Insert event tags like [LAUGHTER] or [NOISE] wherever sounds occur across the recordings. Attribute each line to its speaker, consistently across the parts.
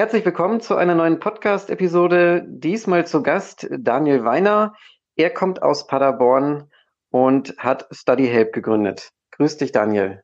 Speaker 1: Herzlich willkommen zu einer neuen Podcast-Episode. Diesmal zu Gast Daniel Weiner. Er kommt aus Paderborn und hat Study Help gegründet. Grüß dich, Daniel.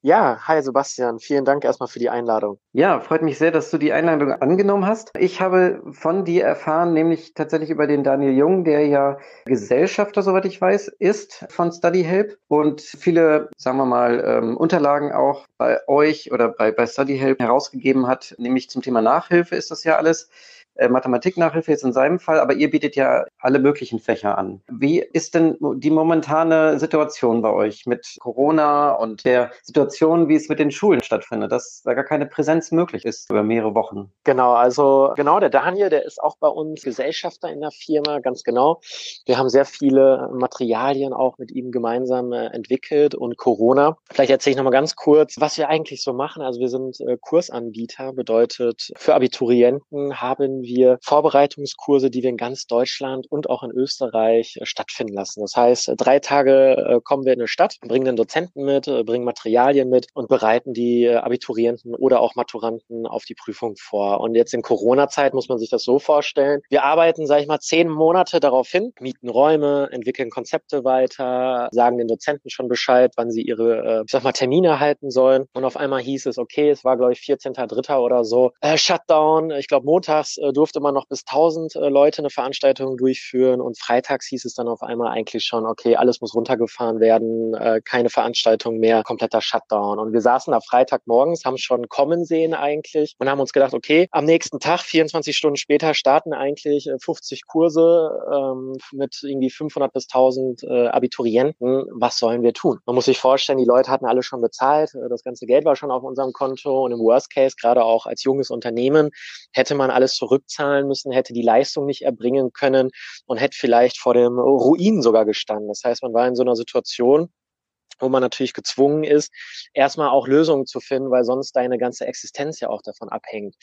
Speaker 2: Ja, hi Sebastian, vielen Dank erstmal für die Einladung.
Speaker 1: Ja, freut mich sehr, dass du die Einladung angenommen hast. Ich habe von dir erfahren, nämlich tatsächlich über den Daniel Jung, der ja Gesellschafter, soweit ich weiß, ist von Study Help und viele, sagen wir mal, ähm, Unterlagen auch bei euch oder bei, bei Study Help herausgegeben hat, nämlich zum Thema Nachhilfe ist das ja alles. Äh, Mathematiknachhilfe jetzt in seinem Fall, aber ihr bietet ja alle möglichen Fächer an. Wie ist denn die momentane Situation bei euch mit Corona und der Situation, wie es mit den Schulen stattfindet, dass da gar keine Präsenz möglich ist über mehrere Wochen?
Speaker 2: Genau, also genau, der Daniel, der ist auch bei uns Gesellschafter in der Firma, ganz genau. Wir haben sehr viele Materialien auch mit ihm gemeinsam äh, entwickelt und Corona. Vielleicht erzähle ich nochmal ganz kurz, was wir eigentlich so machen. Also wir sind äh, Kursanbieter, bedeutet für Abiturienten haben wir Vorbereitungskurse, die wir in ganz Deutschland und auch in Österreich äh, stattfinden lassen. Das heißt, drei Tage äh, kommen wir in eine Stadt, bringen den Dozenten mit, äh, bringen Materialien mit und bereiten die Abiturienten oder auch Maturanten auf die Prüfung vor. Und jetzt in Corona-Zeit muss man sich das so vorstellen. Wir arbeiten, sage ich mal, zehn Monate darauf hin, mieten Räume, entwickeln Konzepte weiter, sagen den Dozenten schon Bescheid, wann sie ihre, ich sag mal, Termine halten sollen. Und auf einmal hieß es, okay, es war, glaube ich, 14.3. oder so, äh, Shutdown. Ich glaube, montags äh, durfte man noch bis 1000 äh, Leute eine Veranstaltung durchführen und freitags hieß es dann auf einmal eigentlich schon, okay, alles muss runtergefahren werden, äh, keine Veranstaltung mehr, kompletter Shutdown. Und wir saßen da Freitagmorgens, haben schon kommen sehen eigentlich und haben uns gedacht, okay, am nächsten Tag, 24 Stunden später, starten eigentlich 50 Kurse ähm, mit irgendwie 500 bis 1000 äh, Abiturienten. Was sollen wir tun? Man muss sich vorstellen, die Leute hatten alle schon bezahlt, das ganze Geld war schon auf unserem Konto und im Worst Case, gerade auch als junges Unternehmen, hätte man alles zurück zahlen müssen, hätte die Leistung nicht erbringen können und hätte vielleicht vor dem Ruin sogar gestanden. Das heißt, man war in so einer Situation, wo man natürlich gezwungen ist, erstmal auch Lösungen zu finden, weil sonst deine ganze Existenz ja auch davon abhängt.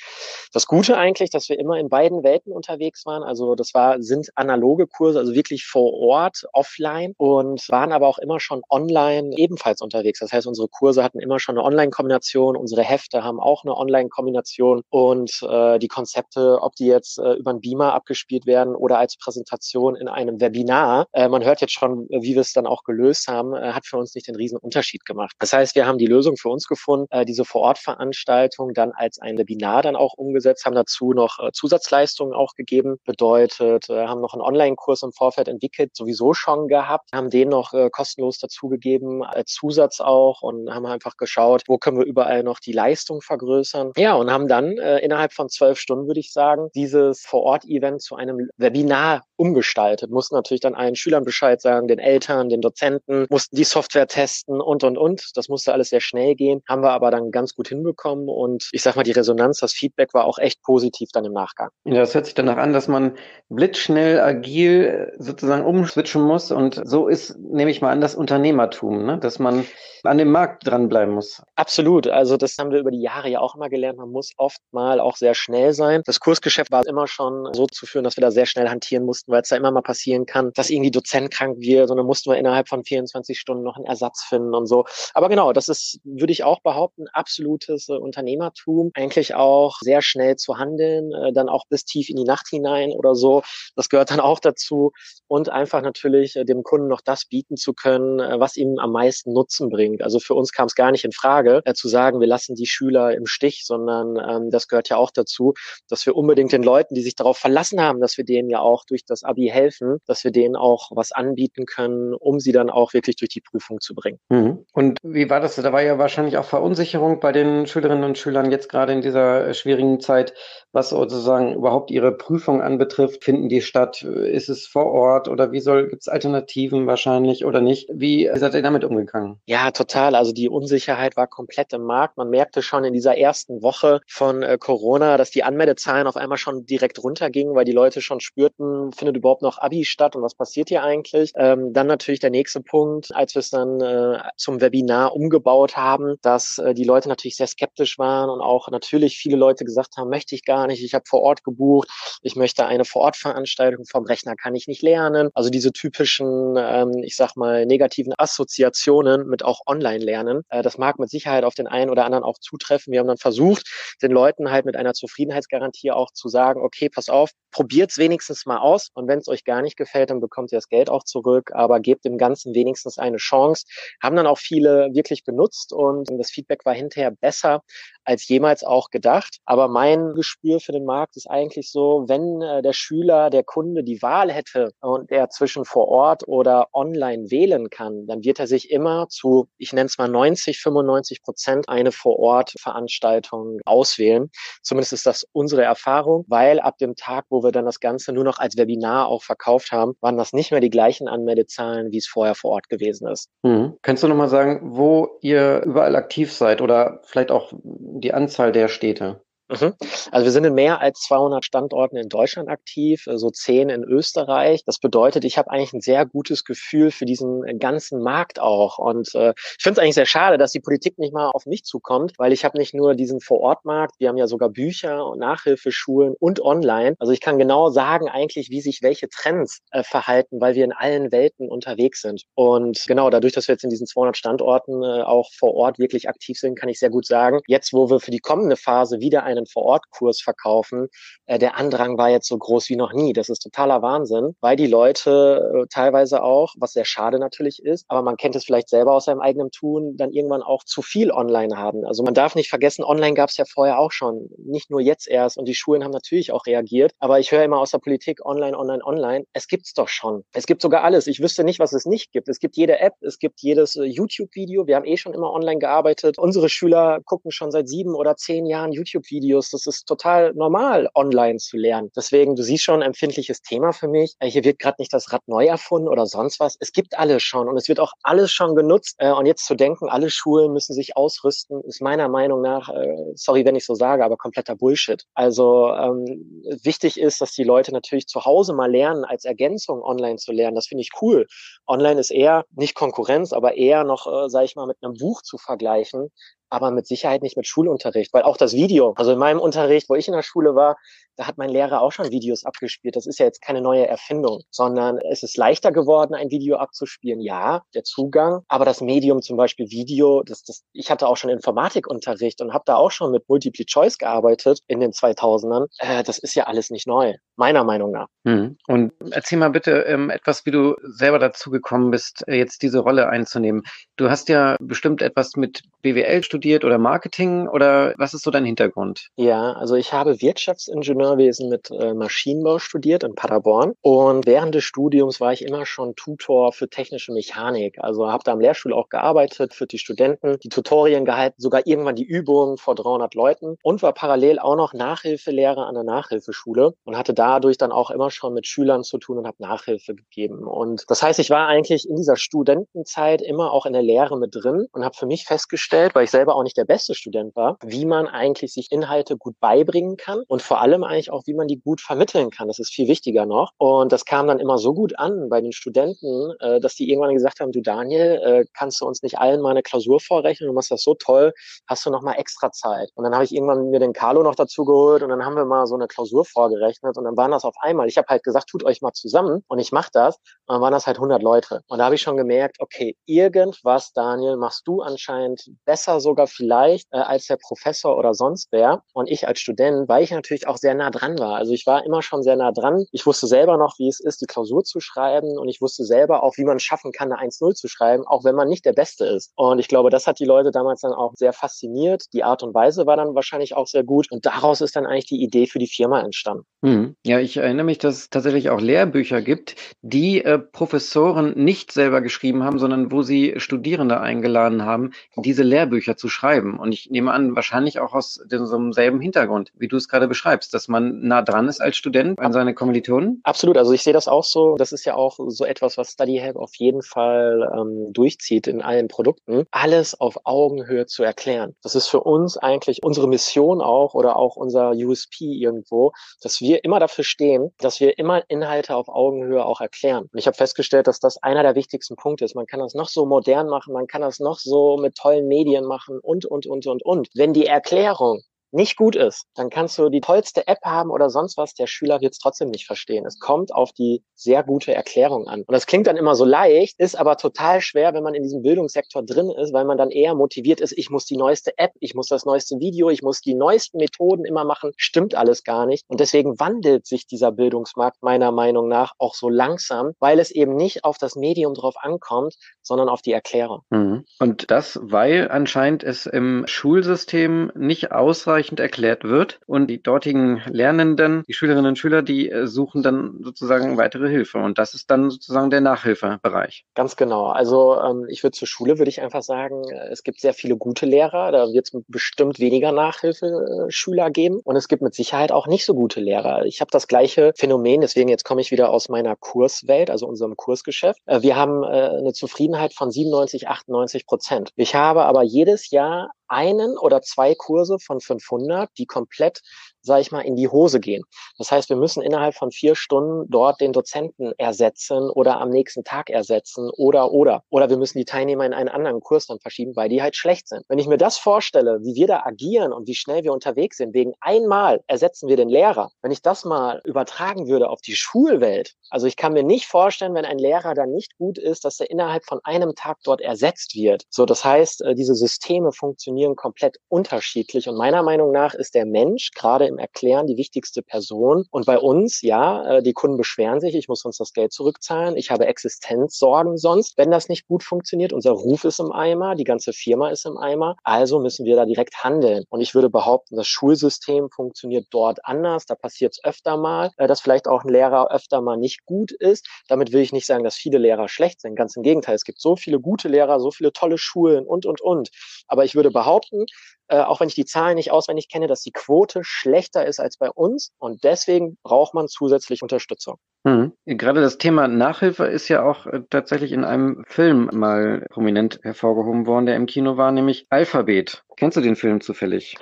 Speaker 2: Das Gute eigentlich, dass wir immer in beiden Welten unterwegs waren. Also das war, sind analoge Kurse, also wirklich vor Ort, offline und waren aber auch immer schon online ebenfalls unterwegs. Das heißt, unsere Kurse hatten immer schon eine Online-Kombination, unsere Hefte haben auch eine Online-Kombination und äh, die Konzepte, ob die jetzt äh, über einen Beamer abgespielt werden oder als Präsentation in einem Webinar, äh, man hört jetzt schon, wie wir es dann auch gelöst haben, äh, hat für uns nicht den riesen Unterschied gemacht. Das heißt, wir haben die Lösung für uns gefunden, äh, diese Vorortveranstaltung dann als ein Webinar dann auch umgesetzt, haben dazu noch äh, Zusatzleistungen auch gegeben, bedeutet, äh, haben noch einen Online-Kurs im Vorfeld entwickelt, sowieso schon gehabt, haben den noch äh, kostenlos dazugegeben als Zusatz auch und haben einfach geschaut, wo können wir überall noch die Leistung vergrößern. Ja, und haben dann äh, innerhalb von zwölf Stunden, würde ich sagen, dieses Vor-Ort-Event zu einem Webinar umgestaltet, mussten natürlich dann allen Schülern Bescheid sagen, den Eltern, den Dozenten, mussten die Software testen und, und, und. Das musste alles sehr schnell gehen, haben wir aber dann ganz gut hinbekommen und ich sag mal, die Resonanz, das Feedback war auch echt positiv dann im Nachgang.
Speaker 1: Ja, das hört sich danach an, dass man blitzschnell, agil sozusagen umswitchen muss und so ist, nehme ich mal an, das Unternehmertum, ne? dass man an dem Markt dranbleiben muss.
Speaker 2: Absolut. Also das haben wir über die Jahre ja auch immer gelernt. Man muss oft mal auch sehr schnell sein. Das Kursgeschäft war immer schon so zu führen, dass wir da sehr schnell hantieren mussten, weil es da immer mal passieren kann, dass irgendwie Dozent krank wird und dann mussten wir innerhalb von 24 Stunden noch einen Ersatz finden und so. Aber genau, das ist, würde ich auch behaupten, absolutes äh, Unternehmertum. Eigentlich auch sehr schnell zu handeln, äh, dann auch bis tief in die Nacht hinein oder so. Das gehört dann auch dazu. Und einfach natürlich äh, dem Kunden noch das bieten zu können, äh, was ihm am meisten Nutzen bringt. Also für uns kam es gar nicht in Frage, äh, zu sagen, wir lassen die Schüler im Stich, sondern ähm, das gehört ja auch dazu, dass wir unbedingt den Leuten, die sich darauf verlassen haben, dass wir denen ja auch durch das Abi helfen, dass wir denen auch was anbieten können, um sie dann auch wirklich durch die Prüfung zu bringen.
Speaker 1: Mhm. Und wie war das? Da war ja wahrscheinlich auch Verunsicherung bei den Schülerinnen und Schülern jetzt gerade in dieser äh, schwierigen Zeit, was sozusagen überhaupt ihre Prüfung anbetrifft. Finden die statt? Ist es vor Ort oder wie soll, gibt es Alternativen wahrscheinlich oder nicht? Wie seid ihr damit umgegangen?
Speaker 2: Ja, total. Also die Unsicherheit war komplett im Markt. Man merkte schon in dieser ersten Woche von äh, Corona, dass die Anmeldezahlen auf einmal schon direkt runtergingen, weil die Leute schon spürten, findet überhaupt noch Abi statt und was passiert hier eigentlich? Ähm, dann natürlich der nächste Punkt, als wir es dann dann äh, zum Webinar umgebaut haben, dass äh, die Leute natürlich sehr skeptisch waren und auch natürlich viele Leute gesagt haben, möchte ich gar nicht, ich habe vor Ort gebucht, ich möchte eine Vor-Ort-Veranstaltung vom Rechner kann ich nicht lernen. Also diese typischen, ähm, ich sag mal, negativen Assoziationen mit auch Online-Lernen. Äh, das mag mit Sicherheit auf den einen oder anderen auch zutreffen. Wir haben dann versucht, den Leuten halt mit einer Zufriedenheitsgarantie auch zu sagen, okay, pass auf, probiert's wenigstens mal aus und wenn es euch gar nicht gefällt, dann bekommt ihr das Geld auch zurück, aber gebt dem Ganzen wenigstens eine Chance. Haben dann auch viele wirklich genutzt und das Feedback war hinterher besser als jemals auch gedacht. Aber mein Gespür für den Markt ist eigentlich so, wenn äh, der Schüler, der Kunde die Wahl hätte und er zwischen vor Ort oder online wählen kann, dann wird er sich immer zu, ich nenne es mal 90, 95 Prozent eine Vor-Ort-Veranstaltung auswählen. Zumindest ist das unsere Erfahrung, weil ab dem Tag, wo wir dann das Ganze nur noch als Webinar auch verkauft haben, waren das nicht mehr die gleichen Anmeldezahlen, wie es vorher vor Ort gewesen ist.
Speaker 1: Mhm. Kannst du nochmal sagen, wo ihr überall aktiv seid oder vielleicht auch die Anzahl der Städte?
Speaker 2: Mhm. Also wir sind in mehr als 200 Standorten in Deutschland aktiv, so also zehn in Österreich. Das bedeutet, ich habe eigentlich ein sehr gutes Gefühl für diesen ganzen Markt auch. Und äh, ich finde es eigentlich sehr schade, dass die Politik nicht mal auf mich zukommt, weil ich habe nicht nur diesen Vorortmarkt, wir haben ja sogar Bücher und Nachhilfeschulen und online. Also ich kann genau sagen eigentlich, wie sich welche Trends äh, verhalten, weil wir in allen Welten unterwegs sind. Und genau dadurch, dass wir jetzt in diesen 200 Standorten äh, auch vor Ort wirklich aktiv sind, kann ich sehr gut sagen, jetzt wo wir für die kommende Phase wieder ein einen Vor-Ort-Kurs verkaufen, äh, der Andrang war jetzt so groß wie noch nie. Das ist totaler Wahnsinn, weil die Leute äh, teilweise auch, was sehr schade natürlich ist, aber man kennt es vielleicht selber aus seinem eigenen Tun, dann irgendwann auch zu viel online haben. Also man darf nicht vergessen, online gab es ja vorher auch schon, nicht nur jetzt erst. Und die Schulen haben natürlich auch reagiert. Aber ich höre immer aus der Politik, online, online, online. Es gibt's doch schon. Es gibt sogar alles. Ich wüsste nicht, was es nicht gibt. Es gibt jede App, es gibt jedes äh, YouTube-Video. Wir haben eh schon immer online gearbeitet. Unsere Schüler gucken schon seit sieben oder zehn Jahren YouTube-Videos Videos. Das ist total normal, online zu lernen. Deswegen, du siehst schon, ein empfindliches Thema für mich. Äh, hier wird gerade nicht das Rad neu erfunden oder sonst was. Es gibt alles schon und es wird auch alles schon genutzt. Äh, und jetzt zu denken, alle Schulen müssen sich ausrüsten, ist meiner Meinung nach, äh, sorry, wenn ich so sage, aber kompletter Bullshit. Also ähm, wichtig ist, dass die Leute natürlich zu Hause mal lernen, als Ergänzung online zu lernen. Das finde ich cool. Online ist eher nicht Konkurrenz, aber eher noch, äh, sage ich mal, mit einem Buch zu vergleichen, aber mit Sicherheit nicht mit Schulunterricht, weil auch das Video, also in meinem Unterricht, wo ich in der Schule war, da hat mein Lehrer auch schon Videos abgespielt. Das ist ja jetzt keine neue Erfindung, sondern es ist leichter geworden, ein Video abzuspielen. Ja, der Zugang, aber das Medium zum Beispiel Video, das, das, ich hatte auch schon Informatikunterricht und habe da auch schon mit Multiple Choice gearbeitet in den 2000ern. Äh, das ist ja alles nicht neu, meiner Meinung nach.
Speaker 1: Hm. Und erzähl mal bitte ähm, etwas, wie du selber dazu gekommen bist, äh, jetzt diese Rolle einzunehmen. Du hast ja bestimmt etwas mit BWL studiert oder Marketing oder was ist so dein Hintergrund?
Speaker 2: Ja, also ich habe Wirtschaftsingenieur Ingenieurwesen mit äh, Maschinenbau studiert in Paderborn und während des Studiums war ich immer schon Tutor für technische Mechanik. Also habe da am Lehrstuhl auch gearbeitet für die Studenten, die Tutorien gehalten, sogar irgendwann die Übungen vor 300 Leuten und war parallel auch noch Nachhilfelehrer an der Nachhilfeschule und hatte dadurch dann auch immer schon mit Schülern zu tun und habe Nachhilfe gegeben. Und das heißt, ich war eigentlich in dieser Studentenzeit immer auch in der Lehre mit drin und habe für mich festgestellt, weil ich selber auch nicht der beste Student war, wie man eigentlich sich Inhalte gut beibringen kann und vor allem eigentlich auch, wie man die gut vermitteln kann. Das ist viel wichtiger noch. Und das kam dann immer so gut an bei den Studenten, äh, dass die irgendwann gesagt haben, du Daniel, äh, kannst du uns nicht allen mal eine Klausur vorrechnen? Du machst das so toll, hast du noch mal extra Zeit? Und dann habe ich irgendwann mir den Carlo noch dazu geholt und dann haben wir mal so eine Klausur vorgerechnet und dann waren das auf einmal. Ich habe halt gesagt, tut euch mal zusammen und ich mache das. Und dann waren das halt 100 Leute. Und da habe ich schon gemerkt, okay, irgendwas, Daniel, machst du anscheinend besser sogar vielleicht äh, als der Professor oder sonst wer. Und ich als Student, weil ich natürlich auch sehr nah dran war. Also ich war immer schon sehr nah dran. Ich wusste selber noch, wie es ist, die Klausur zu schreiben und ich wusste selber auch, wie man es schaffen kann, eine 1-0 zu schreiben, auch wenn man nicht der Beste ist. Und ich glaube, das hat die Leute damals dann auch sehr fasziniert. Die Art und Weise war dann wahrscheinlich auch sehr gut und daraus ist dann eigentlich die Idee für die Firma entstanden.
Speaker 1: Hm. Ja, ich erinnere mich, dass es tatsächlich auch Lehrbücher gibt, die äh, Professoren nicht selber geschrieben haben, sondern wo sie Studierende eingeladen haben, diese Lehrbücher zu schreiben. Und ich nehme an, wahrscheinlich auch aus dem selben Hintergrund, wie du es gerade beschreibst, dass man nah dran ist als Student an seine Kommilitonen.
Speaker 2: Absolut. Also ich sehe das auch so. Das ist ja auch so etwas, was StudyHelp auf jeden Fall ähm, durchzieht in allen Produkten. Alles auf Augenhöhe zu erklären. Das ist für uns eigentlich unsere Mission auch oder auch unser USP irgendwo, dass wir immer dafür stehen, dass wir immer Inhalte auf Augenhöhe auch erklären. Und ich habe festgestellt, dass das einer der wichtigsten Punkte ist. Man kann das noch so modern machen, man kann das noch so mit tollen Medien machen und, und, und, und, und. Wenn die Erklärung nicht gut ist, dann kannst du die tollste App haben oder sonst was, der Schüler wird es trotzdem nicht verstehen. Es kommt auf die sehr gute Erklärung an. Und das klingt dann immer so leicht, ist aber total schwer, wenn man in diesem Bildungssektor drin ist, weil man dann eher motiviert ist, ich muss die neueste App, ich muss das neueste Video, ich muss die neuesten Methoden immer machen. Stimmt alles gar nicht. Und deswegen wandelt sich dieser Bildungsmarkt meiner Meinung nach auch so langsam, weil es eben nicht auf das Medium drauf ankommt, sondern auf die Erklärung.
Speaker 1: Mhm. Und das, weil anscheinend es im Schulsystem nicht ausreicht, ausreichend erklärt wird. Und die dortigen Lernenden, die Schülerinnen und Schüler, die äh, suchen dann sozusagen weitere Hilfe. Und das ist dann sozusagen der Nachhilfebereich.
Speaker 2: Ganz genau. Also ähm, ich würde zur Schule, würde ich einfach sagen, äh, es gibt sehr viele gute Lehrer. Da wird es bestimmt weniger Nachhilfeschüler geben. Und es gibt mit Sicherheit auch nicht so gute Lehrer. Ich habe das gleiche Phänomen, deswegen jetzt komme ich wieder aus meiner Kurswelt, also unserem Kursgeschäft. Äh, wir haben eine Zufriedenheit von 97, 98 Prozent. Ich habe aber jedes Jahr einen oder zwei Kurse von 500, die komplett sage ich mal, in die Hose gehen. Das heißt, wir müssen innerhalb von vier Stunden dort den Dozenten ersetzen oder am nächsten Tag ersetzen oder oder. Oder wir müssen die Teilnehmer in einen anderen Kurs dann verschieben, weil die halt schlecht sind. Wenn ich mir das vorstelle, wie wir da agieren und wie schnell wir unterwegs sind, wegen einmal ersetzen wir den Lehrer. Wenn ich das mal übertragen würde auf die Schulwelt, also ich kann mir nicht vorstellen, wenn ein Lehrer dann nicht gut ist, dass er innerhalb von einem Tag dort ersetzt wird. So, das heißt, äh, diese Systeme funktionieren komplett unterschiedlich und meiner Meinung nach ist der Mensch gerade im Erklären die wichtigste Person. Und bei uns, ja, äh, die Kunden beschweren sich, ich muss uns das Geld zurückzahlen, ich habe Existenzsorgen sonst, wenn das nicht gut funktioniert. Unser Ruf ist im Eimer, die ganze Firma ist im Eimer, also müssen wir da direkt handeln. Und ich würde behaupten, das Schulsystem funktioniert dort anders, da passiert es öfter mal, äh, dass vielleicht auch ein Lehrer öfter mal nicht gut ist. Damit will ich nicht sagen, dass viele Lehrer schlecht sind, ganz im Gegenteil, es gibt so viele gute Lehrer, so viele tolle Schulen und, und, und. Aber ich würde behaupten, äh, auch wenn ich die Zahlen nicht auswendig kenne, dass die Quote schlechter ist als bei uns und deswegen braucht man zusätzlich Unterstützung.
Speaker 1: Mhm. Gerade das Thema Nachhilfe ist ja auch äh, tatsächlich in einem Film mal prominent hervorgehoben worden, der im Kino war, nämlich Alphabet. Kennst du den Film zufällig?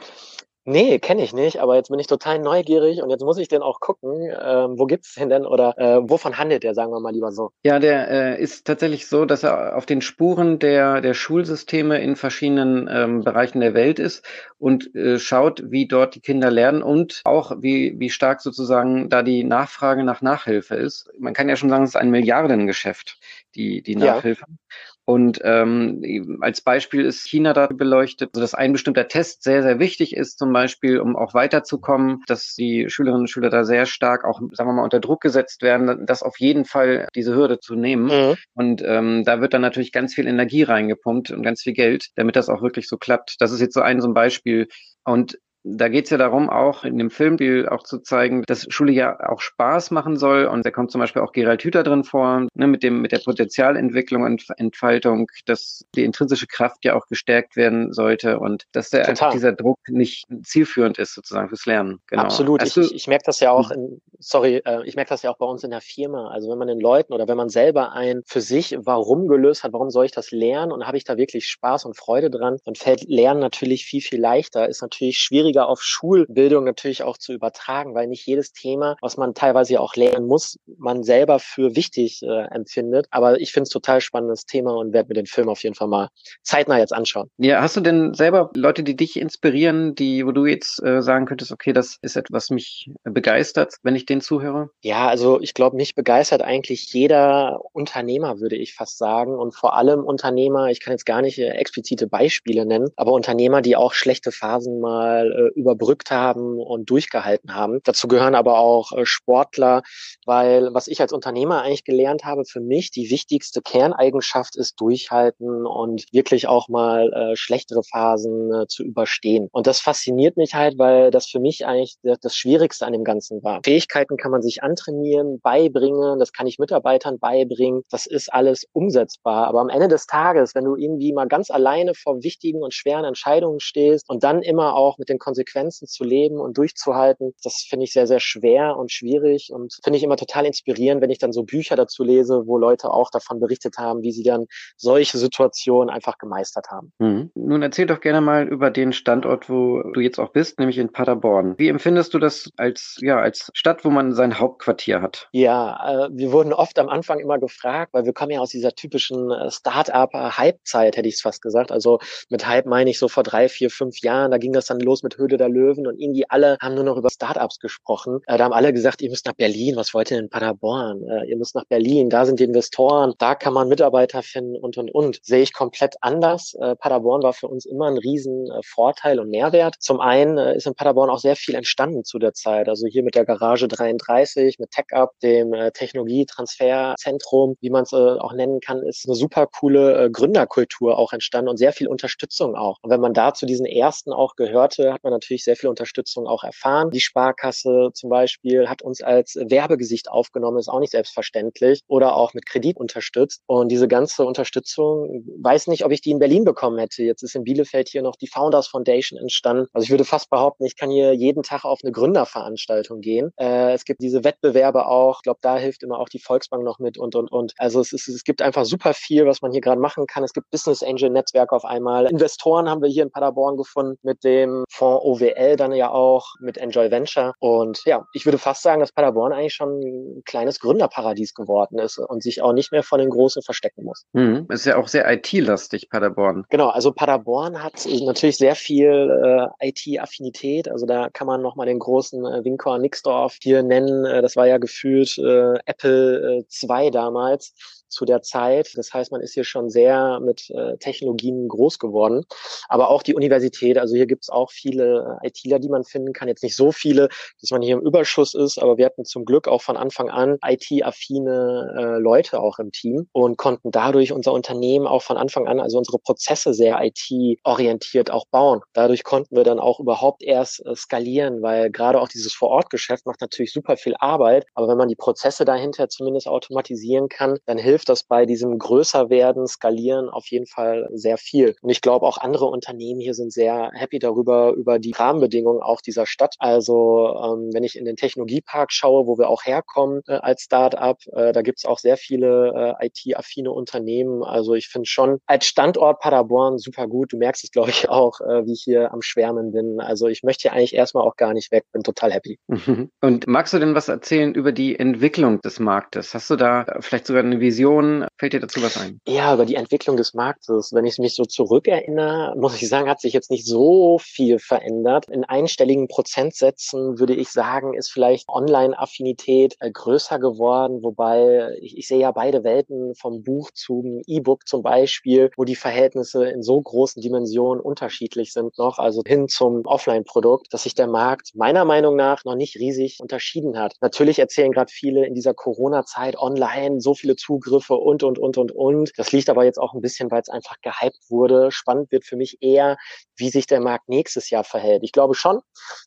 Speaker 2: Nee, kenne ich nicht, aber jetzt bin ich total neugierig und jetzt muss ich den auch gucken. Ähm, wo gibt's den denn oder äh, wovon handelt der, sagen wir mal lieber so?
Speaker 1: Ja, der äh, ist tatsächlich so, dass er auf den Spuren der, der Schulsysteme in verschiedenen ähm, Bereichen der Welt ist und äh, schaut, wie dort die Kinder lernen und auch wie, wie stark sozusagen da die Nachfrage nach Nachhilfe ist. Man kann ja schon sagen, es ist ein Milliardengeschäft, die, die Nachhilfe. Ja. Und ähm, als Beispiel ist China da beleuchtet, also dass ein bestimmter Test sehr, sehr wichtig ist, zum Beispiel, um auch weiterzukommen, dass die Schülerinnen und Schüler da sehr stark auch, sagen wir mal, unter Druck gesetzt werden, das auf jeden Fall diese Hürde zu nehmen. Mhm. Und ähm, da wird dann natürlich ganz viel Energie reingepumpt und ganz viel Geld, damit das auch wirklich so klappt. Das ist jetzt so ein so ein Beispiel. Und da geht es ja darum, auch in dem Film auch zu zeigen, dass Schule ja auch Spaß machen soll. Und da kommt zum Beispiel auch Gerald Hüther drin vor, ne, mit dem, mit der Potenzialentwicklung und Entfaltung, dass die intrinsische Kraft ja auch gestärkt werden sollte und dass der einfach dieser Druck nicht zielführend ist sozusagen fürs Lernen.
Speaker 2: Genau. Absolut. ich, ich, ich merke das ja auch in, sorry, äh, ich merke das ja auch bei uns in der Firma. Also wenn man den Leuten oder wenn man selber ein für sich Warum gelöst hat, warum soll ich das lernen und habe ich da wirklich Spaß und Freude dran, dann fällt Lernen natürlich viel, viel leichter, ist natürlich schwierig schwieriger auf Schulbildung natürlich auch zu übertragen, weil nicht jedes Thema, was man teilweise auch lernen muss, man selber für wichtig äh, empfindet. Aber ich finde es total spannendes Thema und werde mir den Film auf jeden Fall mal zeitnah jetzt anschauen.
Speaker 1: Ja, hast du denn selber Leute, die dich inspirieren, die, wo du jetzt äh, sagen könntest, okay, das ist etwas, was mich begeistert, wenn ich den zuhöre?
Speaker 2: Ja, also ich glaube, mich begeistert eigentlich jeder Unternehmer, würde ich fast sagen. Und vor allem Unternehmer, ich kann jetzt gar nicht äh, explizite Beispiele nennen, aber Unternehmer, die auch schlechte Phasen mal äh, überbrückt haben und durchgehalten haben. Dazu gehören aber auch äh, Sportler, weil was ich als Unternehmer eigentlich gelernt habe, für mich die wichtigste Kerneigenschaft ist durchhalten und wirklich auch mal äh, schlechtere Phasen äh, zu überstehen. Und das fasziniert mich halt, weil das für mich eigentlich das Schwierigste an dem Ganzen war. Fähigkeiten kann man sich antrainieren, beibringen, das kann ich Mitarbeitern beibringen, das ist alles umsetzbar. Aber am Ende des Tages, wenn du irgendwie mal ganz alleine vor wichtigen und schweren Entscheidungen stehst und dann immer auch mit den Konsequenzen zu leben und durchzuhalten, das finde ich sehr, sehr schwer und schwierig und finde ich immer total inspirierend, wenn ich dann so Bücher dazu lese, wo Leute auch davon berichtet haben, wie sie dann solche Situationen einfach gemeistert haben.
Speaker 1: Mhm. Nun erzähl doch gerne mal über den Standort, wo du jetzt auch bist, nämlich in Paderborn. Wie empfindest du das als, ja, als Stadt, wo man sein Hauptquartier hat?
Speaker 2: Ja, äh, wir wurden oft am Anfang immer gefragt, weil wir kommen ja aus dieser typischen äh, Start-up-Hype-Zeit, hätte ich es fast gesagt. Also mit Hype meine ich so vor drei, vier, fünf Jahren, da ging das dann los mit Höhle der Löwen und irgendwie alle haben nur noch über Startups gesprochen. Äh, da haben alle gesagt, ihr müsst nach Berlin, was wollt ihr in Paderborn? Äh, ihr müsst nach Berlin, da sind die Investoren, da kann man Mitarbeiter finden und und und. Sehe ich komplett anders. Äh, Paderborn war für uns immer ein riesen Vorteil und Mehrwert. Zum einen ist in Paderborn auch sehr viel entstanden zu der Zeit. Also hier mit der Garage 33, mit TechUp, dem Technologietransferzentrum, wie man es auch nennen kann, ist eine super coole Gründerkultur auch entstanden und sehr viel Unterstützung auch. Und wenn man da zu diesen ersten auch gehörte, hat man natürlich sehr viel Unterstützung auch erfahren. Die Sparkasse zum Beispiel hat uns als Werbegesicht aufgenommen, ist auch nicht selbstverständlich, oder auch mit Kredit unterstützt. Und diese ganze Unterstützung, weiß nicht, ob ich die in Berlin bekommen hätte. Jetzt ist in Bielefeld hier noch die Founders Foundation entstanden. Also ich würde fast behaupten, ich kann hier jeden Tag auf eine Gründerveranstaltung gehen. Äh, es gibt diese Wettbewerbe auch. Ich glaube, da hilft immer auch die Volksbank noch mit und, und, und. Also es, ist, es gibt einfach super viel, was man hier gerade machen kann. Es gibt Business Angel Netzwerk auf einmal. Investoren haben wir hier in Paderborn gefunden mit dem Fonds OWL dann ja auch, mit Enjoy Venture. Und ja, ich würde fast sagen, dass Paderborn eigentlich schon ein kleines Gründerparadies geworden ist und sich auch nicht mehr von den Großen verstecken muss.
Speaker 1: Mhm. Ist ja auch sehr IT-lastig, Paderborn.
Speaker 2: Genau, also Paderborn hat natürlich sehr viel äh, IT-Affinität. Also da kann man nochmal den großen äh, Winkor Nixdorf hier nennen. Äh, das war ja gefühlt äh, Apple 2 äh, damals zu der Zeit. Das heißt, man ist hier schon sehr mit äh, Technologien groß geworden. Aber auch die Universität, also hier gibt es auch viele äh, ITler, die man finden kann. Jetzt nicht so viele, dass man hier im Überschuss ist, aber wir hatten zum Glück auch von Anfang an IT-affine äh, Leute auch im Team und konnten dadurch unser Unternehmen auch von Anfang an, also unsere Prozesse sehr IT-orientiert auch bauen. Dadurch konnten wir dann auch überhaupt erst äh, skalieren, weil gerade auch dieses Vorortgeschäft macht natürlich super viel Arbeit. Aber wenn man die Prozesse dahinter zumindest automatisieren kann, dann hilft hilft das bei diesem Größerwerden, Skalieren auf jeden Fall sehr viel. Und ich glaube, auch andere Unternehmen hier sind sehr happy darüber, über die Rahmenbedingungen auch dieser Stadt. Also ähm, wenn ich in den Technologiepark schaue, wo wir auch herkommen äh, als Start-up, äh, da gibt's auch sehr viele äh, IT-affine Unternehmen. Also ich finde schon als Standort Paderborn super gut. Du merkst es, glaube ich, auch, äh, wie ich hier am Schwärmen bin. Also ich möchte hier eigentlich erstmal auch gar nicht weg, bin total happy.
Speaker 1: Und magst du denn was erzählen über die Entwicklung des Marktes? Hast du da vielleicht sogar eine Vision? Innovation. Fällt dir dazu was ein?
Speaker 2: Ja, über die Entwicklung des Marktes. Wenn ich mich so zurückerinnere, [LAUGHS] muss ich sagen, hat sich jetzt nicht so viel verändert. In einstelligen Prozentsätzen würde ich sagen, ist vielleicht Online-Affinität äh, größer geworden, wobei ich, ich sehe ja beide Welten vom Buch zum E-Book zum Beispiel, wo die Verhältnisse in so großen Dimensionen unterschiedlich sind noch, also hin zum Offline-Produkt, dass sich der Markt meiner Meinung nach noch nicht riesig unterschieden hat. Natürlich erzählen gerade viele in dieser Corona-Zeit online so viele Zugriffe Angriffe und, und, und, und, und. Das liegt aber jetzt auch ein bisschen, weil es einfach gehypt wurde. Spannend wird für mich eher, wie sich der Markt nächstes Jahr verhält. Ich glaube schon,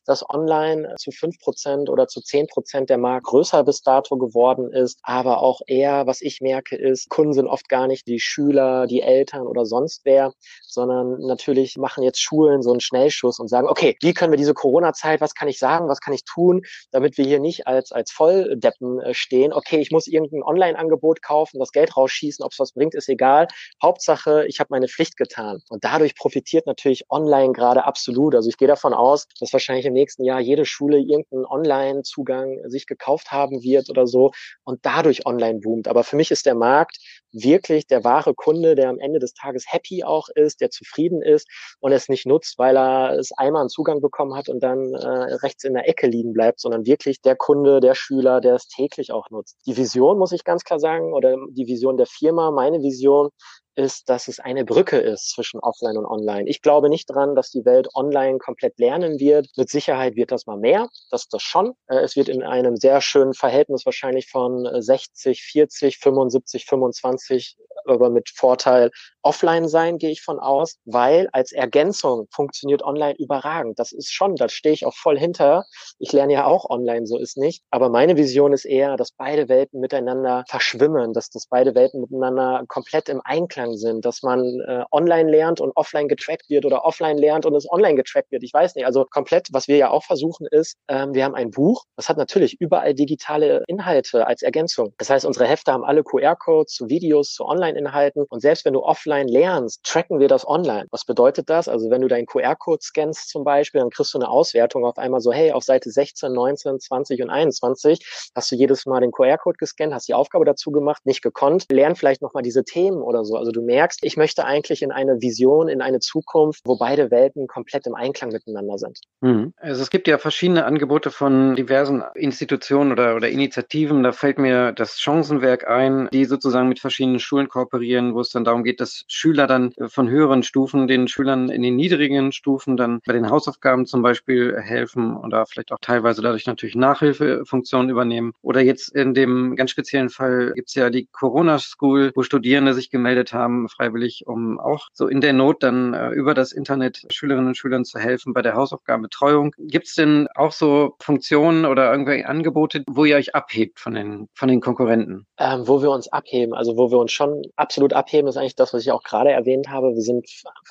Speaker 2: dass online zu fünf Prozent oder zu zehn Prozent der Markt größer bis dato geworden ist. Aber auch eher, was ich merke, ist, Kunden sind oft gar nicht die Schüler, die Eltern oder sonst wer, sondern natürlich machen jetzt Schulen so einen Schnellschuss und sagen, okay, wie können wir diese Corona-Zeit, was kann ich sagen, was kann ich tun, damit wir hier nicht als, als Volldeppen äh, stehen. Okay, ich muss irgendein Online-Angebot kaufen, das Geld rausschießen, ob es was bringt, ist egal. Hauptsache, ich habe meine Pflicht getan. Und dadurch profitiert natürlich online gerade absolut. Also ich gehe davon aus, dass wahrscheinlich im nächsten Jahr jede Schule irgendeinen Online-Zugang sich gekauft haben wird oder so und dadurch online boomt. Aber für mich ist der Markt wirklich der wahre Kunde, der am Ende des Tages happy auch ist, der zufrieden ist und es nicht nutzt, weil er es einmal einen Zugang bekommen hat und dann äh, rechts in der Ecke liegen bleibt, sondern wirklich der Kunde, der Schüler, der es täglich auch nutzt. Die Vision, muss ich ganz klar sagen, oder die Vision der Firma, meine Vision ist, dass es eine Brücke ist zwischen Offline und Online. Ich glaube nicht dran, dass die Welt online komplett lernen wird. Mit Sicherheit wird das mal mehr, das ist das schon. Äh, es wird in einem sehr schönen Verhältnis wahrscheinlich von 60, 40, 75, 25 aber mit Vorteil offline sein, gehe ich von aus, weil als Ergänzung funktioniert online überragend. Das ist schon, da stehe ich auch voll hinter. Ich lerne ja auch online, so ist nicht. Aber meine Vision ist eher, dass beide Welten miteinander verschwimmen, dass das beide Welten miteinander komplett im Einklang sind, dass man äh, online lernt und offline getrackt wird oder offline lernt und es online getrackt wird. Ich weiß nicht. Also komplett, was wir ja auch versuchen ist, ähm, wir haben ein Buch, das hat natürlich überall digitale Inhalte als Ergänzung. Das heißt, unsere Hefte haben alle QR-Codes zu Videos, zu Online-Inhalten und selbst wenn du offline offline lernst, tracken wir das online. Was bedeutet das? Also wenn du deinen QR-Code scannst zum Beispiel, dann kriegst du eine Auswertung auf einmal so, hey, auf Seite 16, 19, 20 und 21 hast du jedes Mal den QR-Code gescannt, hast die Aufgabe dazu gemacht, nicht gekonnt, lern vielleicht nochmal diese Themen oder so. Also du merkst, ich möchte eigentlich in eine Vision, in eine Zukunft, wo beide Welten komplett im Einklang miteinander sind.
Speaker 1: Mhm. Also es gibt ja verschiedene Angebote von diversen Institutionen oder, oder Initiativen. Da fällt mir das Chancenwerk ein, die sozusagen mit verschiedenen Schulen kooperieren, wo es dann darum geht, dass Schüler dann von höheren Stufen den Schülern in den niedrigen Stufen dann bei den Hausaufgaben zum Beispiel helfen oder vielleicht auch teilweise dadurch natürlich Nachhilfefunktionen übernehmen. Oder jetzt in dem ganz speziellen Fall gibt's ja die Corona School, wo Studierende sich gemeldet haben, freiwillig, um auch so in der Not dann äh, über das Internet Schülerinnen und Schülern zu helfen bei der Hausaufgabenbetreuung. Gibt's denn auch so Funktionen oder irgendwelche Angebote, wo ihr euch abhebt von den, von den Konkurrenten?
Speaker 2: Ähm, wo wir uns abheben, also wo wir uns schon absolut abheben, ist eigentlich das, was ich auch gerade erwähnt habe, wir sind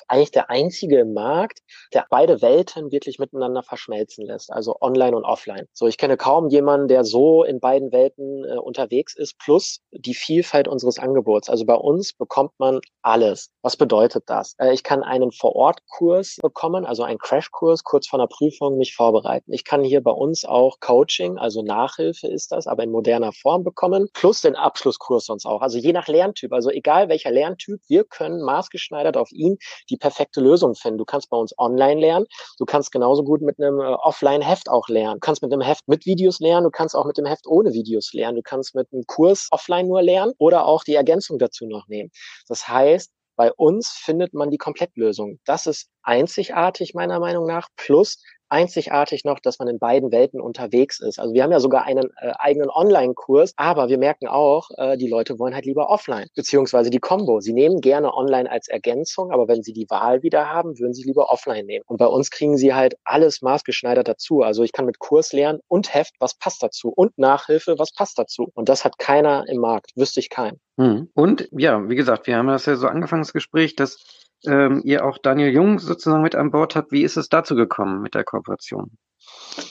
Speaker 2: eigentlich der einzige im Markt, der beide Welten wirklich miteinander verschmelzen lässt, also online und offline. So, ich kenne kaum jemanden, der so in beiden Welten äh, unterwegs ist, plus die Vielfalt unseres Angebots. Also bei uns bekommt man alles. Was bedeutet das? Äh, ich kann einen Vor-Ort-Kurs bekommen, also einen Crashkurs kurz vor einer Prüfung mich vorbereiten. Ich kann hier bei uns auch Coaching, also Nachhilfe ist das, aber in moderner Form bekommen, plus den Abschlusskurs sonst auch. Also je nach Lerntyp, also egal welcher Lerntyp, wir können maßgeschneidert auf ihn die perfekte Lösung finden. Du kannst bei uns online lernen. Du kannst genauso gut mit einem äh, Offline-Heft auch lernen. Du kannst mit einem Heft mit Videos lernen. Du kannst auch mit dem Heft ohne Videos lernen. Du kannst mit einem Kurs offline nur lernen oder auch die Ergänzung dazu noch nehmen. Das heißt, bei uns findet man die Komplettlösung. Das ist einzigartig meiner Meinung nach. Plus einzigartig noch, dass man in beiden Welten unterwegs ist. Also wir haben ja sogar einen äh, eigenen Online-Kurs, aber wir merken auch, äh, die Leute wollen halt lieber offline, beziehungsweise die Combo. Sie nehmen gerne online als Ergänzung, aber wenn sie die Wahl wieder haben, würden sie lieber offline nehmen. Und bei uns kriegen sie halt alles maßgeschneidert dazu. Also ich kann mit Kurs lernen und Heft, was passt dazu und Nachhilfe, was passt dazu. Und das hat keiner im Markt, wüsste ich keinen.
Speaker 1: Hm. Und ja, wie gesagt, wir haben das ja so angefangen, das Gespräch, dass ähm, ihr auch Daniel Jung sozusagen mit an Bord habt. Wie ist es dazu gekommen mit der Kooperation?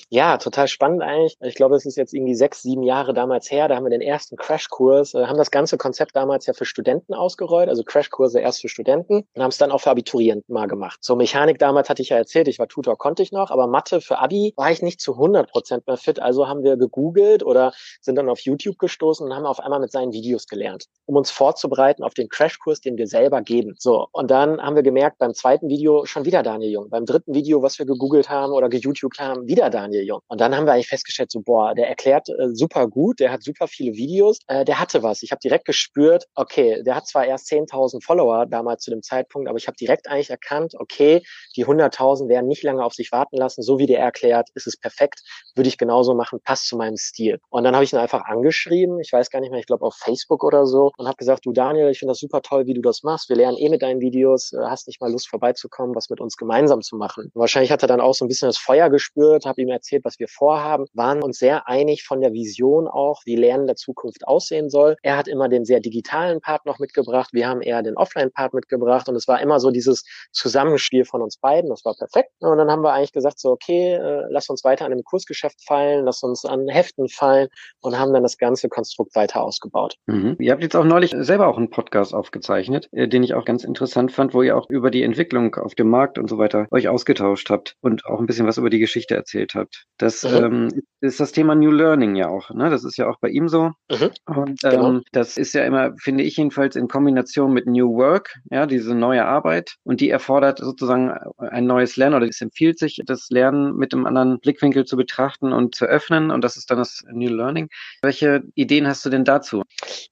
Speaker 2: Ja, total spannend eigentlich. Ich glaube, es ist jetzt irgendwie sechs, sieben Jahre damals her. Da haben wir den ersten Crashkurs, äh, haben das ganze Konzept damals ja für Studenten ausgerollt, also Crashkurse erst für Studenten und haben es dann auch für Abiturienten mal gemacht. So Mechanik damals hatte ich ja erzählt, ich war Tutor, konnte ich noch, aber Mathe für Abi war ich nicht zu 100 Prozent mehr fit. Also haben wir gegoogelt oder sind dann auf YouTube gestoßen und haben auf einmal mit seinen Videos gelernt, um uns vorzubereiten auf den Crashkurs, den wir selber geben. So, und dann haben wir gemerkt, beim zweiten Video schon wieder Daniel Jung. Beim dritten Video, was wir gegoogelt haben oder geYouTubed haben, wieder Daniel Jung. Und dann haben wir eigentlich festgestellt, so, boah, der erklärt äh, super gut, der hat super viele Videos, äh, der hatte was. Ich habe direkt gespürt, okay, der hat zwar erst 10.000 Follower damals zu dem Zeitpunkt, aber ich habe direkt eigentlich erkannt, okay, die 100.000 werden nicht lange auf sich warten lassen, so wie der erklärt, ist es perfekt, würde ich genauso machen, passt zu meinem Stil. Und dann habe ich ihn einfach angeschrieben, ich weiß gar nicht mehr, ich glaube auf Facebook oder so, und habe gesagt, du Daniel, ich finde das super toll, wie du das machst. Wir lernen eh mit deinen Videos, äh, hast nicht mal Lust vorbeizukommen, was mit uns gemeinsam zu machen. Und wahrscheinlich hat er dann auch so ein bisschen das Feuer gespürt, habe ihm erzählt, was wir vorhaben, waren uns sehr einig von der Vision auch, wie Lernen der Zukunft aussehen soll. Er hat immer den sehr digitalen Part noch mitgebracht, wir haben eher den Offline-Part mitgebracht und es war immer so dieses Zusammenspiel von uns beiden. Das war perfekt. Und dann haben wir eigentlich gesagt, so, okay, äh, lass uns weiter an dem Kursgeschäft fallen, lass uns an Heften fallen und haben dann das ganze Konstrukt weiter ausgebaut.
Speaker 1: Mhm. Ihr habt jetzt auch neulich selber auch einen Podcast aufgezeichnet, äh, den ich auch ganz interessant fand, wo ihr auch über die Entwicklung auf dem Markt und so weiter euch ausgetauscht habt und auch ein bisschen was über die Geschichte erzählt habt. Das mhm. ähm, ist das Thema New Learning ja auch. Ne? Das ist ja auch bei ihm so. Mhm. Und ähm, genau. das ist ja immer, finde ich jedenfalls, in Kombination mit New Work, ja, diese neue Arbeit. Und die erfordert sozusagen ein neues Lernen oder es empfiehlt sich, das Lernen mit einem anderen Blickwinkel zu betrachten und zu öffnen. Und das ist dann das New Learning. Welche Ideen hast du denn dazu?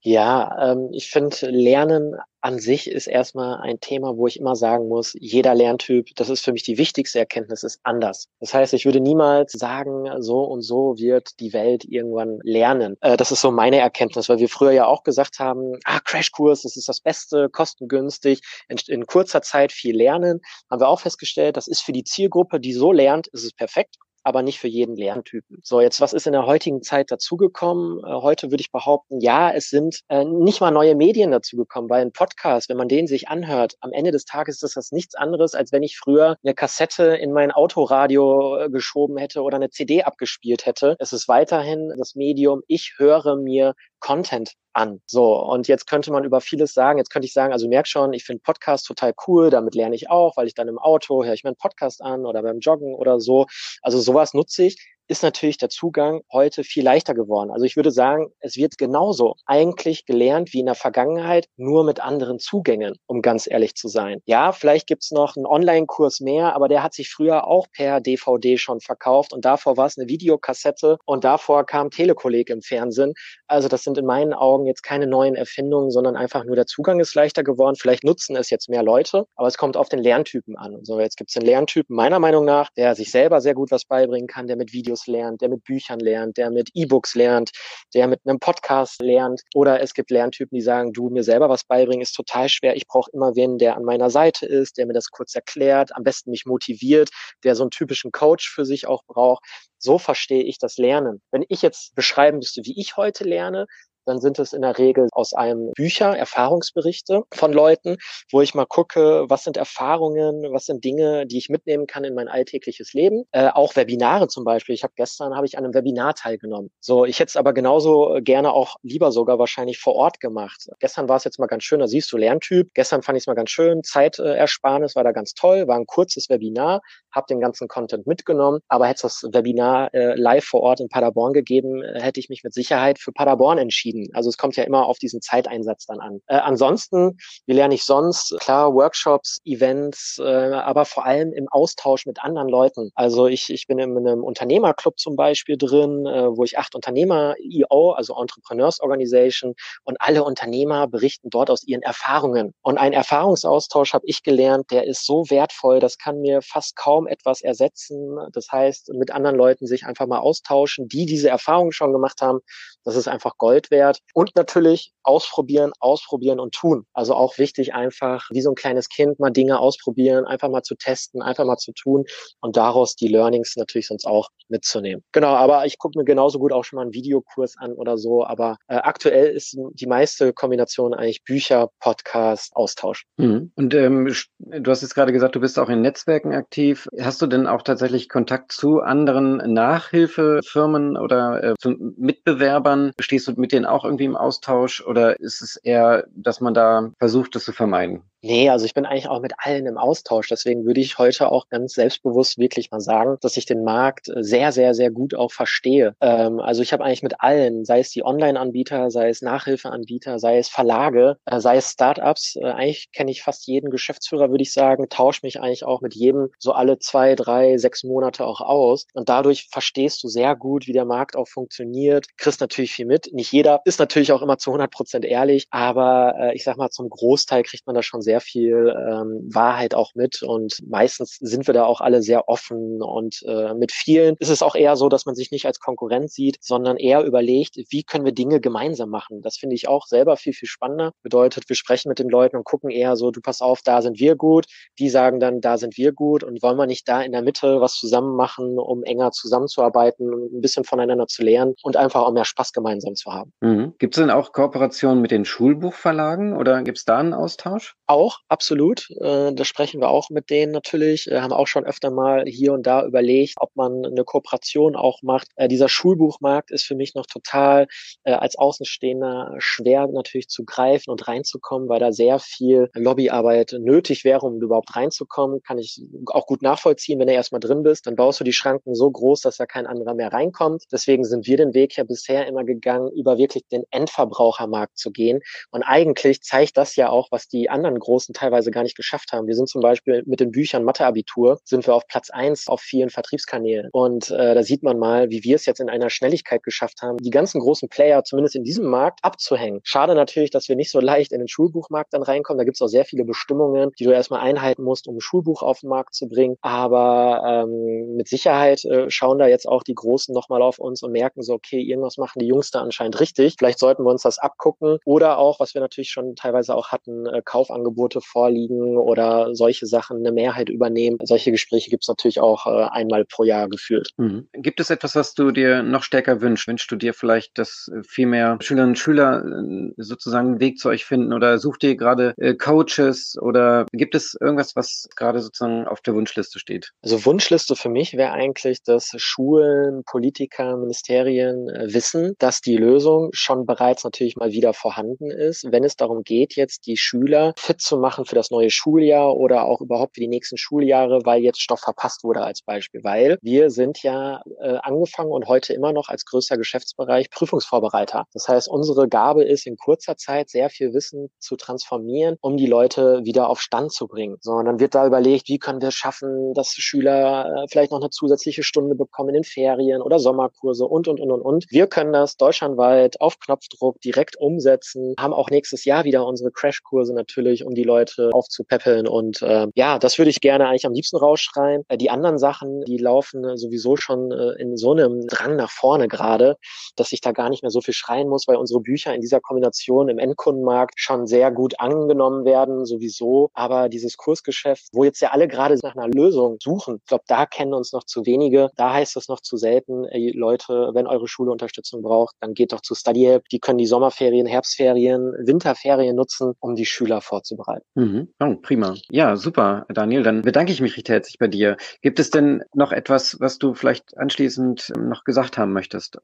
Speaker 2: Ja, ähm, ich finde Lernen an sich ist erstmal ein Thema, wo ich immer sagen muss, jeder Lerntyp, das ist für mich die wichtigste Erkenntnis, ist anders. Das heißt, ich würde niemals sagen, so und so wird die Welt irgendwann lernen. Äh, das ist so meine Erkenntnis, weil wir früher ja auch gesagt haben, ah, Crashkurs, das ist das Beste, kostengünstig, in, in kurzer Zeit viel lernen. Haben wir auch festgestellt, das ist für die Zielgruppe, die so lernt, ist es perfekt aber nicht für jeden Lerntypen. So, jetzt, was ist in der heutigen Zeit dazugekommen? Äh, heute würde ich behaupten, ja, es sind äh, nicht mal neue Medien dazugekommen, weil ein Podcast, wenn man den sich anhört, am Ende des Tages ist das nichts anderes, als wenn ich früher eine Kassette in mein Autoradio äh, geschoben hätte oder eine CD abgespielt hätte. Es ist weiterhin das Medium, ich höre mir Content an. So, und jetzt könnte man über vieles sagen. Jetzt könnte ich sagen, also merk schon, ich finde Podcast total cool, damit lerne ich auch, weil ich dann im Auto höre ich meinen Podcast an oder beim Joggen oder so. Also sowas nutze ich ist natürlich der Zugang heute viel leichter geworden. Also ich würde sagen, es wird genauso eigentlich gelernt wie in der Vergangenheit, nur mit anderen Zugängen, um ganz ehrlich zu sein. Ja, vielleicht gibt's noch einen Online-Kurs mehr, aber der hat sich früher auch per DVD schon verkauft und davor war es eine Videokassette und davor kam Telekolleg im Fernsehen. Also das sind in meinen Augen jetzt keine neuen Erfindungen, sondern einfach nur der Zugang ist leichter geworden. Vielleicht nutzen es jetzt mehr Leute, aber es kommt auf den Lerntypen an. So, jetzt gibt's den Lerntypen meiner Meinung nach, der sich selber sehr gut was beibringen kann, der mit Videos Lernt, der mit Büchern lernt, der mit E-Books lernt, der mit einem Podcast lernt. Oder es gibt Lerntypen, die sagen, du mir selber was beibringen, ist total schwer. Ich brauche immer wen, der an meiner Seite ist, der mir das kurz erklärt, am besten mich motiviert, der so einen typischen Coach für sich auch braucht. So verstehe ich das Lernen. Wenn ich jetzt beschreiben müsste, wie ich heute lerne, dann sind es in der Regel aus einem Bücher, Erfahrungsberichte von Leuten, wo ich mal gucke, was sind Erfahrungen, was sind Dinge, die ich mitnehmen kann in mein alltägliches Leben. Äh, auch Webinare zum Beispiel. Ich habe gestern habe ich an einem Webinar teilgenommen. So, ich hätte es aber genauso gerne auch lieber sogar wahrscheinlich vor Ort gemacht. Gestern war es jetzt mal ganz schön, da siehst du Lerntyp. Gestern fand ich es mal ganz schön, Zeitersparnis war da ganz toll, war ein kurzes Webinar, habe den ganzen Content mitgenommen, aber hätte es das Webinar äh, live vor Ort in Paderborn gegeben, äh, hätte ich mich mit Sicherheit für Paderborn entschieden entschieden. Also es kommt ja immer auf diesen Zeiteinsatz dann an. Äh, ansonsten, wie lerne ich sonst? Klar, Workshops, Events, äh, aber vor allem im Austausch mit anderen Leuten. Also ich, ich bin in einem Unternehmerclub zum Beispiel drin, äh, wo ich acht Unternehmer, EO, also Entrepreneurs Organization, und alle Unternehmer berichten dort aus ihren Erfahrungen. Und ein Erfahrungsaustausch habe ich gelernt, der ist so wertvoll, das kann mir fast kaum etwas ersetzen. Das heißt, mit anderen Leuten sich einfach mal austauschen, die diese Erfahrungen schon gemacht haben. Das ist einfach Gold wert wert. Und natürlich ausprobieren, ausprobieren und tun. Also auch wichtig, einfach wie so ein kleines Kind mal Dinge ausprobieren, einfach mal zu testen, einfach mal zu tun und daraus die Learnings natürlich sonst auch mitzunehmen. Genau, aber ich gucke mir genauso gut auch schon mal einen Videokurs an oder so. Aber äh, aktuell ist die meiste Kombination eigentlich Bücher, Podcast, Austausch.
Speaker 1: Mhm. Und ähm, du hast jetzt gerade gesagt, du bist auch in Netzwerken aktiv. Hast du denn auch tatsächlich Kontakt zu anderen Nachhilfefirmen oder äh, zu Mitbewerbern? Stehst du mit denen auch irgendwie im Austausch oder ist es eher, dass man da versucht, das zu vermeiden?
Speaker 2: Nee, also ich bin eigentlich auch mit allen im Austausch. Deswegen würde ich heute auch ganz selbstbewusst wirklich mal sagen, dass ich den Markt sehr, sehr, sehr gut auch verstehe. Ähm, also ich habe eigentlich mit allen, sei es die Online-Anbieter, sei es Nachhilfeanbieter, sei es Verlage, äh, sei es Startups, äh, eigentlich kenne ich fast jeden Geschäftsführer, würde ich sagen, tausche mich eigentlich auch mit jedem so alle zwei, drei, sechs Monate auch aus. Und dadurch verstehst du sehr gut, wie der Markt auch funktioniert, kriegst natürlich viel mit. Nicht jeder ist natürlich auch immer zu 100 Prozent ehrlich, aber äh, ich sag mal, zum Großteil kriegt man da schon sehr sehr viel ähm, Wahrheit auch mit und meistens sind wir da auch alle sehr offen und äh, mit vielen ist es auch eher so, dass man sich nicht als Konkurrent sieht, sondern eher überlegt, wie können wir Dinge gemeinsam machen. Das finde ich auch selber viel, viel spannender. Bedeutet, wir sprechen mit den Leuten und gucken eher so, du pass auf, da sind wir gut, die sagen dann, da sind wir gut und wollen wir nicht da in der Mitte was zusammen machen, um enger zusammenzuarbeiten und ein bisschen voneinander zu lernen und einfach auch mehr Spaß gemeinsam zu haben.
Speaker 1: Mhm. Gibt es denn auch Kooperationen mit den Schulbuchverlagen oder gibt es da einen Austausch?
Speaker 2: Auch auch, absolut. Äh, da sprechen wir auch mit denen natürlich, äh, haben auch schon öfter mal hier und da überlegt, ob man eine Kooperation auch macht. Äh, dieser Schulbuchmarkt ist für mich noch total als Außenstehender schwer natürlich zu greifen und reinzukommen, weil da sehr viel Lobbyarbeit nötig wäre, um überhaupt reinzukommen. Kann ich auch gut nachvollziehen, wenn du erstmal drin bist, dann baust du die Schranken so groß, dass da kein anderer mehr reinkommt. Deswegen sind wir den Weg ja bisher immer gegangen, über wirklich den Endverbrauchermarkt zu gehen. Und eigentlich zeigt das ja auch, was die anderen großen Großen teilweise gar nicht geschafft haben. Wir sind zum Beispiel mit den Büchern Matheabitur sind wir auf Platz eins auf vielen Vertriebskanälen. Und äh, da sieht man mal, wie wir es jetzt in einer Schnelligkeit geschafft haben, die ganzen großen Player zumindest in diesem Markt abzuhängen. Schade natürlich, dass wir nicht so leicht in den Schulbuchmarkt dann reinkommen. Da gibt es auch sehr viele Bestimmungen, die du erstmal einhalten musst, um ein Schulbuch auf den Markt zu bringen. Aber ähm, mit Sicherheit äh, schauen da jetzt auch die Großen nochmal auf uns und merken so, okay, irgendwas machen die Jungs da anscheinend richtig. Vielleicht sollten wir uns das abgucken. Oder auch, was wir natürlich schon teilweise auch hatten, äh, Kaufangebote vorliegen oder solche Sachen, eine Mehrheit übernehmen. Solche Gespräche gibt es natürlich auch äh, einmal pro Jahr geführt.
Speaker 1: Mhm. Gibt es etwas, was du dir noch stärker wünschst? Wünschst du dir vielleicht, dass äh, viel mehr Schülerinnen und Schüler äh, sozusagen einen Weg zu euch finden oder sucht ihr gerade äh, Coaches oder gibt es irgendwas, was gerade sozusagen auf der Wunschliste steht?
Speaker 2: Also Wunschliste für mich wäre eigentlich, dass Schulen, Politiker, Ministerien äh, wissen, dass die Lösung schon bereits natürlich mal wieder vorhanden ist, wenn es darum geht, jetzt die Schüler fit zu machen für das neue Schuljahr oder auch überhaupt für die nächsten Schuljahre, weil jetzt Stoff verpasst wurde als Beispiel. Weil wir sind ja äh, angefangen und heute immer noch als größter Geschäftsbereich Prüfungsvorbereiter. Das heißt, unsere Gabe ist in kurzer Zeit sehr viel Wissen zu transformieren, um die Leute wieder auf Stand zu bringen. So, und dann wird da überlegt, wie können wir es schaffen, dass Schüler äh, vielleicht noch eine zusätzliche Stunde bekommen in den Ferien oder Sommerkurse und, und, und, und, und. Wir können das deutschlandweit auf Knopfdruck direkt umsetzen, haben auch nächstes Jahr wieder unsere Crashkurse natürlich, um die Leute aufzupäppeln und äh, ja, das würde ich gerne eigentlich am liebsten rausschreien. Äh, die anderen Sachen, die laufen äh, sowieso schon äh, in so einem Drang nach vorne gerade, dass ich da gar nicht mehr so viel schreien muss, weil unsere Bücher in dieser Kombination im Endkundenmarkt schon sehr gut angenommen werden, sowieso. Aber dieses Kursgeschäft, wo jetzt ja alle gerade nach einer Lösung suchen, ich glaube, da kennen uns noch zu wenige. Da heißt es noch zu selten, ey, Leute, wenn eure Schule Unterstützung braucht, dann geht doch zu StudyHelp. Die können die Sommerferien, Herbstferien, Winterferien nutzen, um die Schüler vorzubereiten.
Speaker 1: Mhm. Oh, prima. Ja, super, Daniel. Dann bedanke ich mich recht herzlich bei dir. Gibt es denn noch etwas, was du vielleicht anschließend noch gesagt haben möchtest?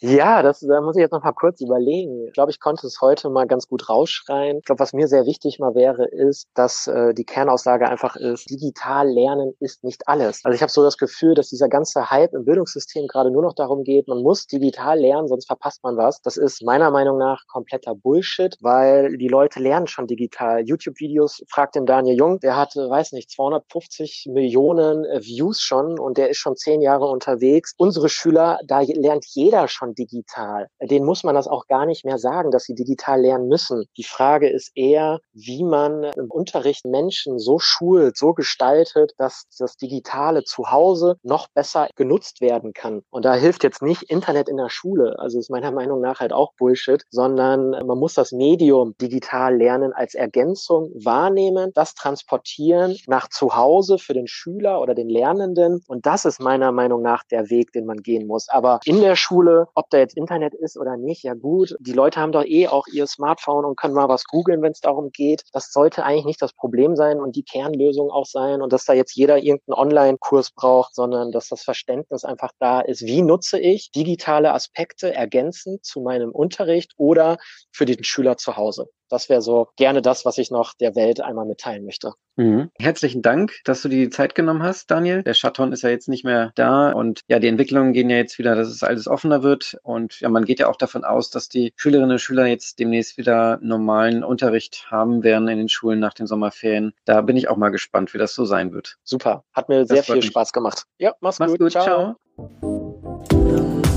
Speaker 2: Ja, das da muss ich jetzt noch mal kurz überlegen. Ich glaube, ich konnte es heute mal ganz gut rausschreien. Ich glaube, was mir sehr wichtig mal wäre, ist, dass äh, die Kernaussage einfach ist, digital lernen ist nicht alles. Also ich habe so das Gefühl, dass dieser ganze Hype im Bildungssystem gerade nur noch darum geht, man muss digital lernen, sonst verpasst man was. Das ist meiner Meinung nach kompletter Bullshit, weil die Leute lernen schon digital. YouTube-Videos, fragt den Daniel Jung, der hat, weiß nicht, 250 Millionen äh, Views schon und der ist schon zehn Jahre unterwegs. Unsere Schüler, da lernt jeder schon digital. Den muss man das auch gar nicht mehr sagen, dass sie digital lernen müssen. Die Frage ist eher, wie man im Unterricht Menschen so schult, so gestaltet, dass das Digitale zu Hause noch besser genutzt werden kann. Und da hilft jetzt nicht Internet in der Schule, also ist meiner Meinung nach halt auch Bullshit, sondern man muss das Medium digital lernen als Ergänzung wahrnehmen, das transportieren nach zu Hause für den Schüler oder den Lernenden. Und das ist meiner Meinung nach der Weg, den man gehen muss. Aber in der Schule, ob da jetzt Internet ist oder nicht, ja gut, die Leute haben doch eh auch ihr Smartphone und können mal was googeln, wenn es darum geht. Das sollte eigentlich nicht das Problem sein und die Kernlösung auch sein und dass da jetzt jeder irgendeinen Online-Kurs braucht, sondern dass das Verständnis einfach da ist, wie nutze ich digitale Aspekte ergänzend zu meinem Unterricht oder für den Schüler zu Hause. Das wäre so gerne das, was ich noch der Welt einmal mitteilen möchte.
Speaker 1: Mhm. Herzlichen Dank, dass du die Zeit genommen hast, Daniel. Der Shutdown ist ja jetzt nicht mehr da und ja, die Entwicklungen gehen ja jetzt wieder, dass es alles offener wird und ja, man geht ja auch davon aus, dass die Schülerinnen und Schüler jetzt demnächst wieder normalen Unterricht haben werden in den Schulen nach den Sommerferien. Da bin ich auch mal gespannt, wie das so sein wird.
Speaker 2: Super, hat mir das sehr viel mich. Spaß gemacht.
Speaker 1: Ja, mach's, mach's gut. gut. Ciao. Ciao.